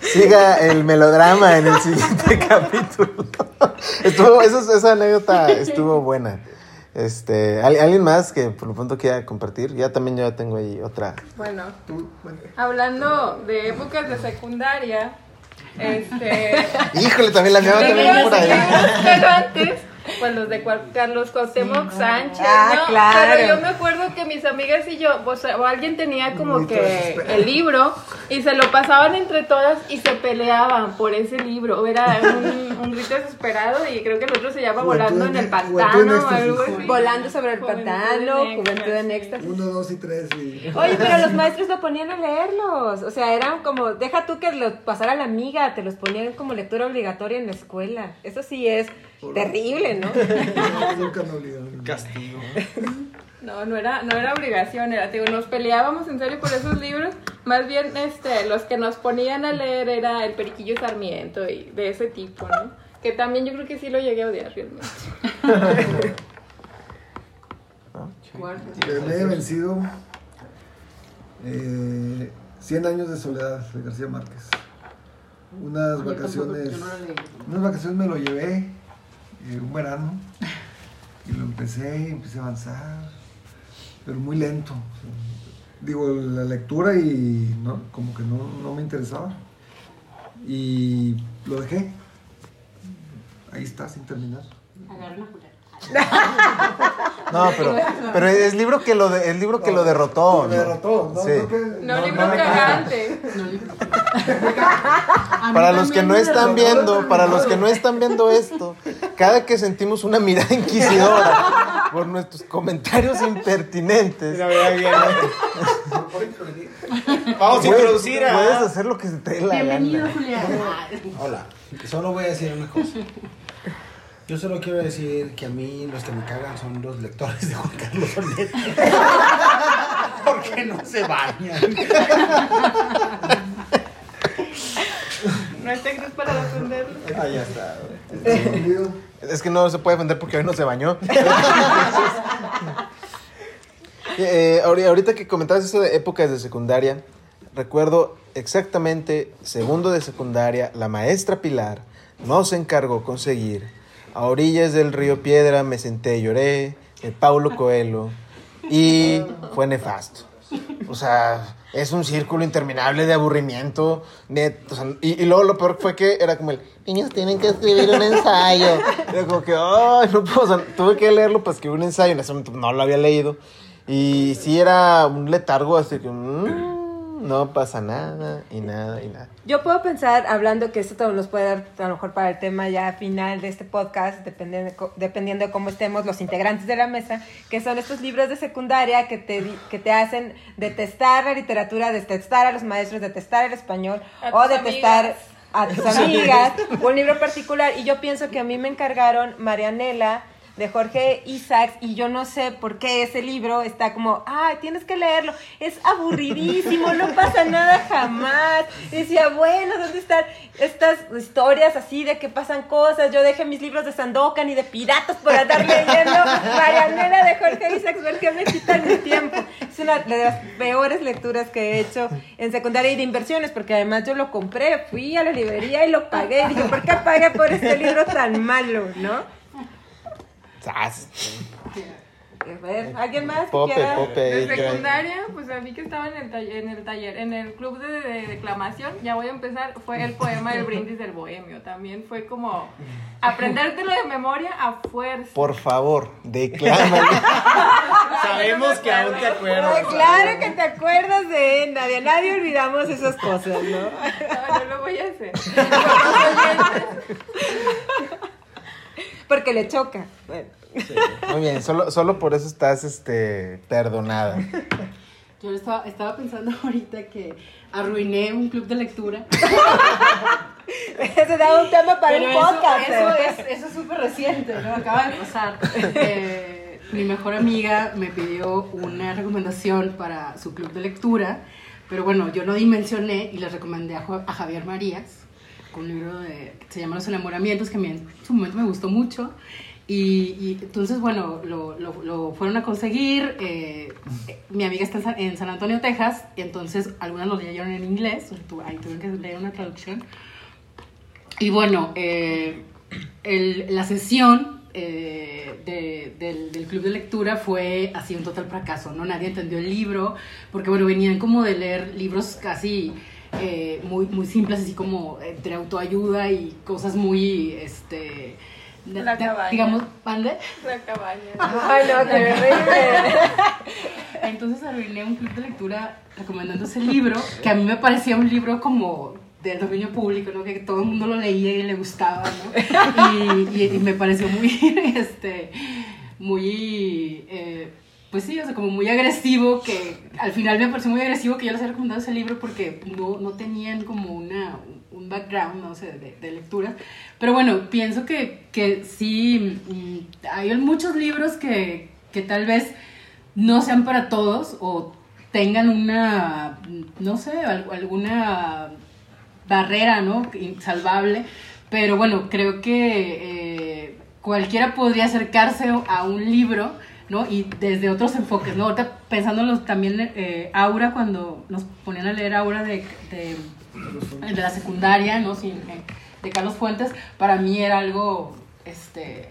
Siga el melodrama en el siguiente capítulo. Estuvo, eso- esa anécdota estuvo buena. Este, ¿al- ¿Alguien más que por lo pronto quiera compartir? Ya también yo ya tengo ahí otra. Bueno. hablando de épocas de secundaria, este... Híjole, también la mía también por ahí. antes, pues los de Carlos Cuauhtémoc Sánchez, Ah, ¿no? claro. Pero yo me acuerdo que mis amigas y yo, o, sea, o alguien tenía como Muy que el libro y se lo pasaban entre todas y se peleaban por ese libro. Era un, un grito desesperado y creo que el otro se llama Juventud Volando en- en el Pantano o éxtasis. algo así. Volando sobre el Juventud pantano, en Juventud en éxtasis. éxtasis. Uno, dos y tres y... Oye, pero los maestros lo ponían a leerlos. O sea, eran como, deja tú que lo pasara la amiga, te los ponían como lectura obligatoria en la escuela. Eso sí es terrible, ¿no? Nunca me obligaron. Castigo. No, no era, no era obligación, era, digo, nos peleábamos en serio por esos libros. Más bien, este, los que nos ponían a leer era el Periquillo Sarmiento y de ese tipo, ¿no? Que también yo creo que sí lo llegué a odiar realmente. Que me he vencido eh, 100 años de soledad de García Márquez. Unas vacaciones, yo no lo leí. unas vacaciones me lo llevé, un verano, y lo empecé, empecé a avanzar, pero muy lento. digo, la lectura y no, como que no, no me interesaba. Y lo dejé. Ahí está, sin terminar. Agarran a jurar. No, pero, pero es libro que lo de- el libro que lo derrotó. Me ¿no? derrotó, ¿no? Sí. Que- No, libro cagante. No, libro. Para los que no están viendo, para los que no están viendo esto, cada que sentimos una mirada inquisidora por nuestros comentarios impertinentes. Vamos a introducir puedes hacer lo que se te dé la Bienvenido, gana. Julián. Hola, solo voy a decir una cosa. Yo solo quiero decir que a mí los que me cagan son los lectores de Juan Carlos Soler. Porque no se bañan. No este Cruz para defenderlo. Ah, ya está. Es que no se puede defender porque hoy no se bañó. Eh, ahori- ahorita que comentabas eso de épocas de secundaria, recuerdo exactamente segundo de secundaria, la maestra Pilar nos encargó conseguir a orillas del río Piedra, me senté lloré, de Paulo Coelho, y fue nefasto. O sea, es un círculo interminable de aburrimiento. Net, o sea, y, y luego lo peor fue que era como el, niños tienen que escribir un ensayo. Era como que, ay, no puedo, tuve que leerlo para escribir un ensayo. En ese momento no lo había leído. Y sí era un letargo, así que, mm, no pasa nada, y nada, y nada. Yo puedo pensar, hablando que esto nos puede dar a lo mejor para el tema ya final de este podcast, dependiendo de, co- dependiendo de cómo estemos los integrantes de la mesa, que son estos libros de secundaria que te, di- que te hacen detestar la literatura, detestar a los maestros, detestar el español A o detestar amigas. a tus amigas, un libro particular. Y yo pienso que a mí me encargaron Marianela de Jorge Isaacs y yo no sé por qué ese libro está como, ay, tienes que leerlo, es aburridísimo, no pasa nada jamás. Y decía, bueno, ¿dónde están estas historias así de que pasan cosas? Yo dejé mis libros de Sandokan y de piratas por andar leyendo Marianela de Jorge Isaacs, ¿por qué me quitan mi tiempo? Es una de las peores lecturas que he hecho en secundaria y de inversiones, porque además yo lo compré, fui a la librería y lo pagué. Y dije, ¿por qué pagué por este libro tan malo, no? ¡Zas! A ver, ¿alguien más Pope, quiera? Pope. De secundaria, pues a mí que estaba en el, taller, en el taller, en el club de, de declamación, ya voy a empezar, fue el poema El brindis del bohemio. También fue como aprendértelo de memoria a fuerza. Por favor, declámalo. Sabemos que aún te acuerdas. Ay, claro que te acuerdas de él, nadie, nadie olvidamos esas cosas, ¿no? No, no lo voy a hacer. Porque le choca. Bueno. Muy bien, solo, solo por eso estás este, perdonada. Yo estaba, estaba pensando ahorita que arruiné un club de lectura. Ese da un tema para Pero un eso, podcast. eso ¿eh? es eso es súper reciente, ¿no? Acaba de pasar. Eh, mi mejor amiga me pidió una recomendación para su club de lectura, pero bueno, yo no dimensioné y le recomendé a, Jo- a Javier Marías, un libro de, que se llama Los enamoramientos, que a mí en su momento me gustó mucho. Y, y entonces, bueno, lo, lo- lo fueron a conseguir. eh, mi amiga está en San, Antonio, Texas, y entonces algunas lo leyeron en inglés, ahí tuvieron que leer una traducción. Y bueno, eh, el- la sesión eh, de- del, del club de lectura fue así un total fracaso, ¿no? Nadie entendió el libro, porque bueno, venían como de leer libros casi eh, muy, muy simples, así como entre autoayuda y cosas muy, este... de- La de- cabaña. digamos, ¿mande? La cabaña. Ay, no, qué horrible. Entonces arruiné un club de lectura recomendando ese libro, que a mí me parecía un libro como de dominio público, ¿no? Que todo el mundo lo leía y le gustaba, ¿no? Y, y- y me pareció muy, este, muy, eh, pues sí, o sea, como muy agresivo, que al final me pareció muy agresivo que yo les haya recomendado ese libro porque no, no tenían como una, un background, no sé, de, de lectura. Pero bueno, pienso que, que sí, mm, hay muchos libros que, que tal vez no sean para todos o tengan una, no sé, al- alguna barrera, ¿no? Insalvable. Pero bueno, creo que eh, cualquiera podría acercarse a un libro, Y desde otros enfoques, ¿no? Ahorita pensándolo también, eh, Aura, cuando nos ponían a leer Aura de, de, de la secundaria, ¿no? Sin, eh, de Carlos Fuentes, para mí era algo, este,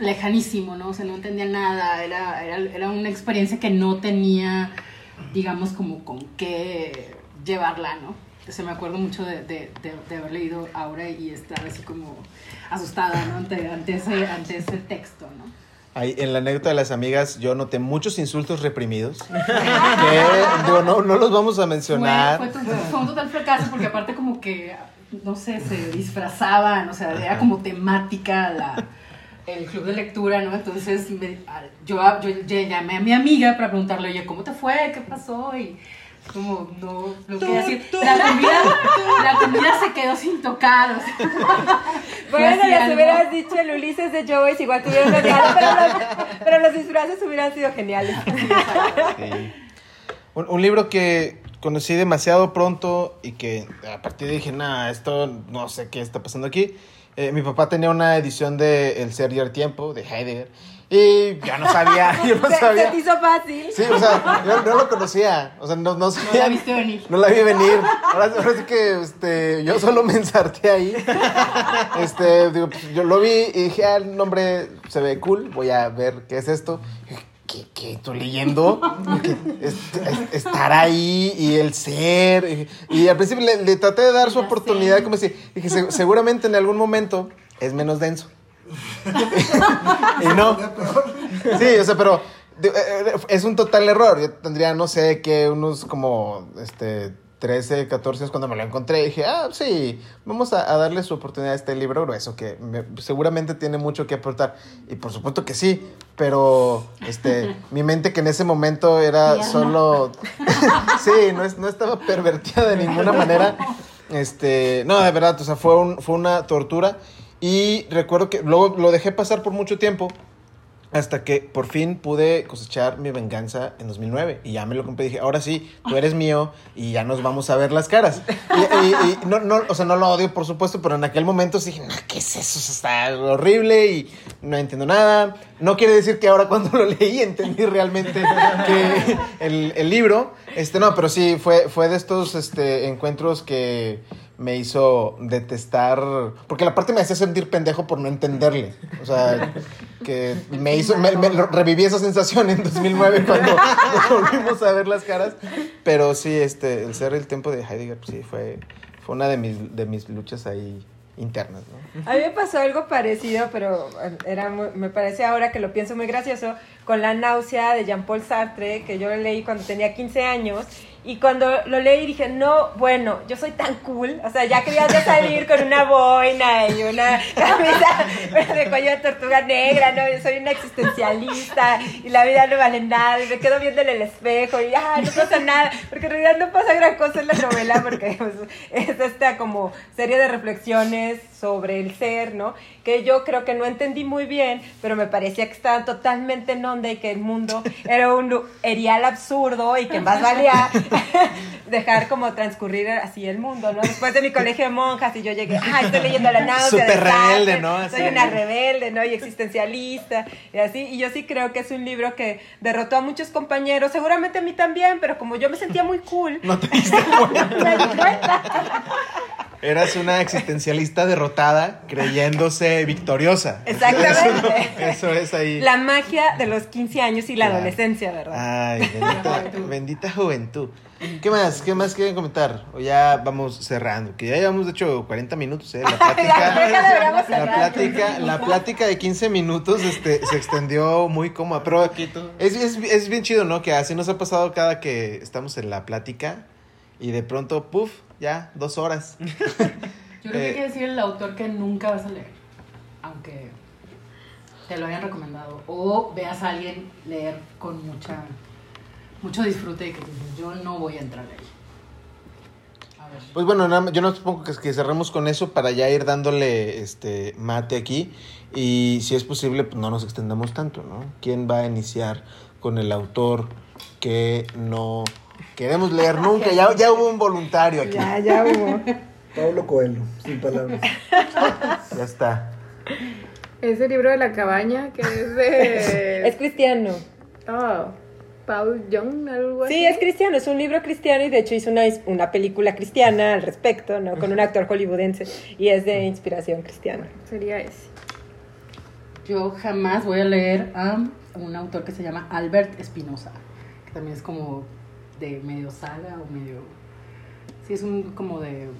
lejanísimo, ¿no? O sea, no entendía nada, era, era, era una experiencia que no tenía, digamos, como con qué llevarla, ¿no? O sea, me acuerdo mucho de, de, de, de haber leído Aura y estar así como asustada, ¿no? Ante, ante, ese, ante ese texto, ¿no? Ahí, en la anécdota de las amigas, yo noté muchos insultos reprimidos. que digo, no, no los vamos a mencionar. Fue, fue, fue un total fracaso porque aparte como que, no sé, se disfrazaban, o sea, era como temática la, el club de lectura, ¿no? Entonces me- yo, yo, yo llamé a mi amiga para preguntarle, oye, ¿cómo te fue? ¿Qué pasó? Y como, no, lo que decir, la comida, la comida se quedó sin tocar, o sea, fue Bueno, les algo- hubieras dicho el Ulises de Joyce, igual tuvieron los diálogos, pero los, pero los disfraces hubieran sido geniales. Sí. Un, un libro que conocí demasiado pronto y que a partir de dije, nah, esto no sé qué está pasando aquí. Eh, mi papá tenía una edición de El ser y el tiempo, de Heidegger, y ya no sabía, yo no Se, se sabía. te hizo fácil. Sí, o sea, yo no lo conocía, o sea, no, no la viste venir. No la vi venir. Ahora, ahora sí que este, yo solo me ensarté ahí. Este, digo, pues, yo lo vi y dije, ah, el nombre se ve cool, voy a ver qué es esto. ¿Qué, qué estoy leyendo? Estar ahí y el ser. Y, y al principio le, le traté de dar su oportunidad, como si, dije, "Se- seguramente en algún momento es menos denso. Y no. Sí, o sea, pero eh, eh, es un total error. Yo tendría, no sé, que unos como este 13, 14 años cuando me lo encontré. Dije, ah, sí, vamos a, a darle su oportunidad a este libro grueso que me- seguramente tiene mucho que aportar. Y por supuesto que sí, pero este, mi mente que en ese momento era solo. sí, no, es- no estaba pervertida de ninguna manera. Este, no, de verdad, o sea, fue, un- fue una tortura. Y recuerdo que luego lo dejé pasar por mucho tiempo. Hasta que por fin pude cosechar mi venganza en 2009. Y ya me lo compré y dije, ahora sí, tú eres mío y ya nos vamos a ver las caras. Y, y- y no, no, o sea, no lo odio, por supuesto, pero en aquel momento sí dije, no, ¿qué es eso? Está horrible y no entiendo nada. No quiere decir que ahora cuando lo leí entendí realmente el, el libro. Este, no, pero sí, fue, fue de estos este, encuentros que me hizo detestar, porque la parte me hacía sentir pendejo por no entenderle. O sea, que me hizo, me, me reviví esa sensación en 2009 cuando volvimos a ver las caras. Pero sí, este, el ser el tiempo de Heidegger, pues sí, fue, fue una de mis, de mis luchas ahí internas, ¿no? A mí me pasó algo parecido, pero era muy- me parece ahora que lo pienso muy gracioso, con la náusea de Jean-Paul Sartre, que yo leí cuando tenía 15 años. Y cuando lo leí dije, no, bueno, yo soy tan cool. O sea, ya quería salir con una boina y una camisa de cuello de tortuga negra, ¿no? Yo soy una existencialista y la vida no vale nada. Y me quedo viendo en el espejo y, ah, no pasa nada. Porque en realidad no pasa gran cosa en la novela porque pues, es esta como serie de reflexiones sobre el ser, ¿no? Que yo creo que no entendí muy bien, pero me parecía que estaban totalmente en onda y que el mundo era un erial absurdo y que más valía dejar como transcurrir así el mundo, ¿no? Después de mi colegio de monjas y yo llegué, ah, estoy leyendo la náusea. de Súper rebelde, ¿no? Así. Soy una rebelde, ¿no? Y existencialista, y así. Y yo sí creo que es un libro que derrotó a muchos compañeros, seguramente a mí también, pero como yo me sentía muy cool, No te diste me di cuenta. Eras una existencialista derrotada creyéndose victoriosa. Exactamente. Eso, eso es ahí. La magia de los 15 años y la Claro. adolescencia, ¿verdad? Ay, bendita, bendita juventud. ¿Qué más? ¿Qué más quieren comentar? O ya vamos cerrando. Que ya llevamos, de hecho, 40 minutos, ¿eh? La plática, la plática de 15 minutos este, se extendió muy cómoda. Pero es, es, es bien chido, ¿no? Que así nos ha pasado cada que estamos en la plática y de pronto, puff, ya, dos horas. Yo creo que Eh, hay que decir el autor que nunca vas a leer, aunque te lo hayan recomendado, o veas a alguien leer con mucha mucho disfrute y que dices, yo no voy a entrar ahí. A ver. Pues bueno, nada más- yo no supongo que, que cerremos con eso para ya ir dándole este mate aquí. Y si es posible, pues no nos extendamos tanto, ¿no? ¿Quién va a iniciar con el autor que no queremos leer nunca? Ya, ya hubo un voluntario aquí. Ya, ya hubo. Pablo Coelho, sin palabras. Ya está. Ese libro de la cabaña que es de. Es cristiano. Oh, Paul Young, algo así. Sí, es cristiano, es un libro cristiano y de hecho hizo una, una película cristiana al respecto, ¿no? Con un actor hollywoodense y es de inspiración cristiana. Sería ese. Yo jamás voy a leer a un autor que se llama Albert Espinosa, que también es como de medio saga o medio... Sí, es un como de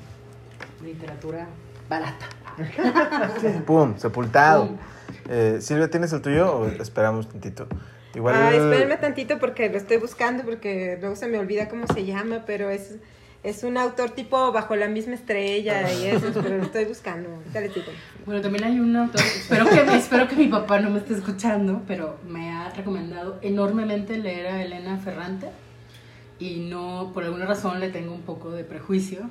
literatura barata. Pum, sepultado. Pum. Eh, Silvia, ¿tienes el tuyo o esperamos tantito? Igual. Ah, espérenme tantito porque lo estoy buscando porque luego se me olvida cómo se llama, pero es, es un autor tipo bajo la misma estrella y eso, pero lo estoy buscando. Digo. Bueno, también hay un autor, espero que, espero que mi papá no me esté escuchando, pero me ha recomendado enormemente leer a Elena Ferrante y no, por alguna razón le tengo un poco de prejuicio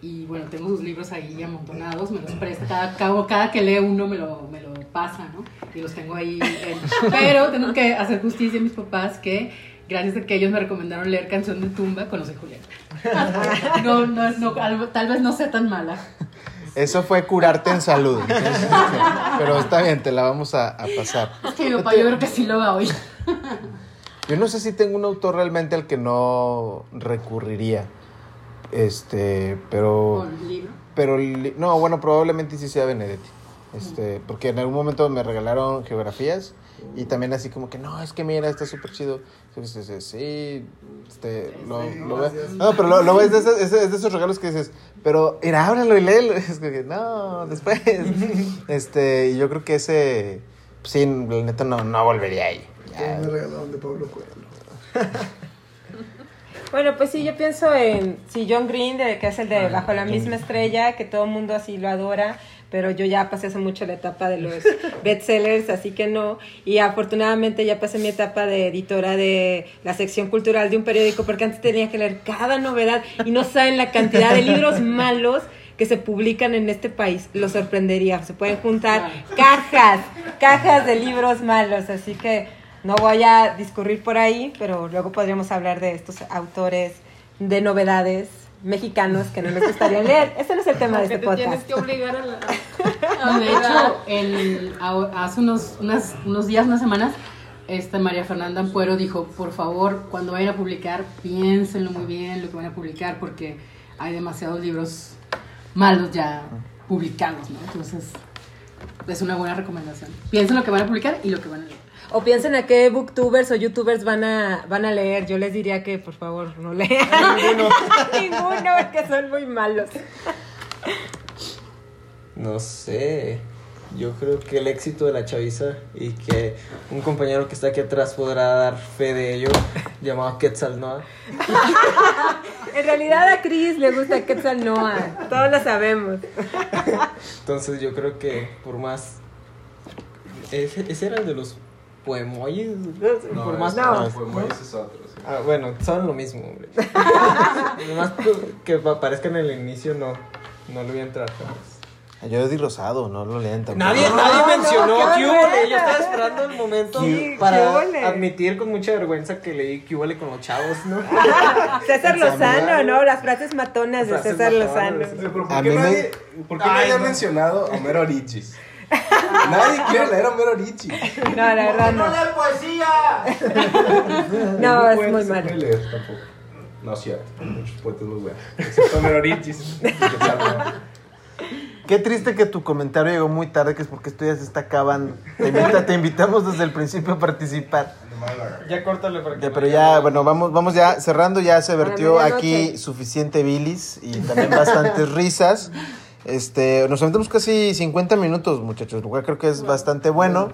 y bueno, tengo sus libros ahí amontonados, me los presta, cada, cada, cada que lee uno me lo, me lo pasa, ¿no? Y los tengo ahí, en- pero tengo que hacer justicia a mis papás que gracias a que ellos me recomendaron leer Canción de Tumba, conocí a Julieta. No, no, no, tal vez no sea tan mala. Eso fue curarte en salud. entonces, pero está bien, te la vamos a, a pasar. Es que mi papá yo creo que sí lo va a oír. Yo no sé si tengo un autor realmente al que no recurriría. Este, pero. Con libro. Pero, no, bueno, probablemente sí sea Benedetti. Este, porque en algún momento me regalaron geografías y también así como que, no, es que mira, está súper chido. Sí, sí, este, lo, lo. No, pero lo, lo ves de esos, es es de esos regalos que dices, pero, mira, ábralo y léelo. Es que, no, después. Este, y yo creo que ese, sí, la neta no, no volvería ahí. Ya. Me regalaron de Pablo Coelho. Bueno, pues sí, yo pienso en sí, John Green, de, que es el de Bajo la misma estrella, que todo el mundo así lo adora, pero yo ya pasé hace mucho la etapa de los bestsellers, así que no. Y afortunadamente ya pasé mi etapa de editora de la sección cultural de un periódico, porque antes tenía que leer cada novedad y no saben la cantidad de libros malos que se publican en este país. Lo sorprendería. Se pueden juntar cajas, cajas de libros malos, así que no voy a discurrir por ahí, pero luego podríamos hablar de estos autores de novedades mexicanos que no nos gustaría leer. Este no es el tema de Que este te tienes que obligar a la... No, de hecho, el- a- hace unos, unas- unos días, unas semanas, esta María Fernanda Ampuero dijo, por favor, cuando vayan a publicar, piénsenlo muy bien lo que van a publicar, porque hay demasiados libros malos ya publicados, ¿no? Entonces, es una buena recomendación. Piensen lo que van a publicar y lo que van a leer. O piensen a qué booktubers o youtubers van a, van a leer. Yo les diría que por favor no lean. Ninguno. Ninguno, porque son muy malos. No sé. Yo creo que el éxito de la chaviza y que un compañero que está aquí atrás podrá dar fe de ello, llamado Quetzalnoa. En realidad a Chris le gusta Quetzal Noah. Todos lo sabemos. Entonces yo creo que por más... Ese, ese era el de los poemoyes. por más no. Fue muy es otro. sí. Ah, bueno, son lo mismo, hombre. Nomás que aparezca en el inicio no, no le voy a entrar jamás. Yo Eddie Rosado, no lo lean tampoco. Nadie, No, nadie no, mencionó vergüenza. Yo estaba esperando el momento Sí, para admitir con mucha vergüenza que leí que hubo con los chavos, ¿no? César Lozano, ¿no? Las frases matonas de César. Lozano. ¿Por qué nadie, ¿por qué Ay, nadie ha no. mencionado a Homero Richis? Nadie quiere leer a Homero Richis. No, la verdad no. No, Ningún es muy malo. puede leer tampoco. No es cierto, muchos poetas muy buenos. Excepto Homero salva. Qué triste que tu comentario llegó muy tarde, que es porque esto ya se está acabando. Te, invita- te invitamos desde el principio a participar. Ya córtale para que Ya, no pero haya- ya, bueno, vamos, vamos ya cerrando, ya se vertió aquí suficiente bilis y también bastantes risas. Este, nos aventamos casi 50 minutos, muchachos, lo cual creo que es bastante bueno.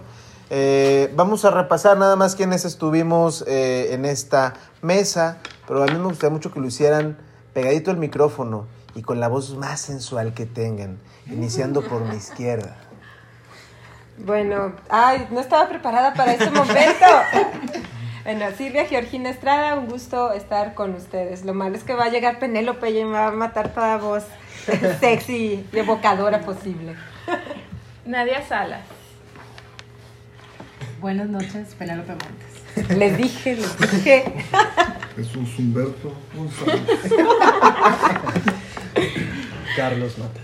Eh, vamos a repasar nada más quiénes estuvimos eh, en esta mesa, pero a mí me gustaría mucho que lo hicieran pegadito al micrófono y con la voz más sensual que tengan, iniciando por mi izquierda. Bueno, ay, no estaba preparada para este momento. Bueno, Silvia Georgina Estrada, un gusto estar con ustedes. Lo malo es que va a llegar Penélope y me va a matar toda voz sexy y evocadora posible. Nadia Salas. Buenas noches, Penélope Montes. Les dije, les dije. Jesús Humberto González. Carlos Mata.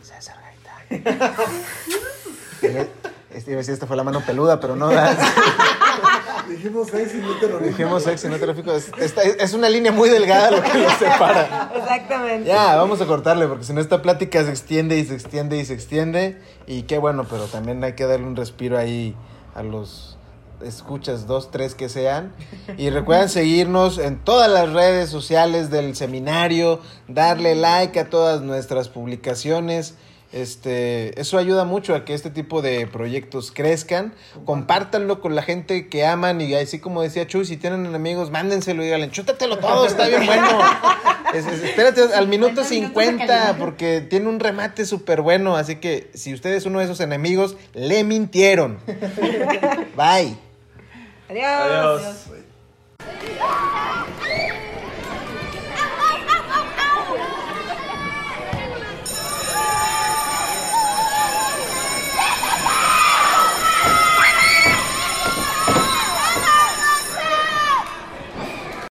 César Gaitán. Este, iba a decir, esta fue la mano peluda, pero no. Dijimos seis y no te lo Dijimos sexy, no tráfico. Es, esta- es una línea muy delgada lo que los separa. Exactamente. Ya, vamos a cortarle, porque si no esta plática se extiende y se extiende y se extiende. Y qué bueno, pero también hay que darle un respiro ahí a los escuchas, dos, tres que sean. Y recuerden seguirnos en todas las redes sociales del seminario, darle like a todas nuestras publicaciones. Este, eso ayuda mucho a que este tipo de proyectos crezcan. Compártanlo con la gente que aman y así como decía Chuy, si tienen enemigos, mándenselo y díganle, chútatelo todo, está bien bueno. Es- es- espérate al minuto 50 porque tiene un remate súper bueno. Así que si usted es uno de esos enemigos, le mintieron. Bye. Adiós. Adiós.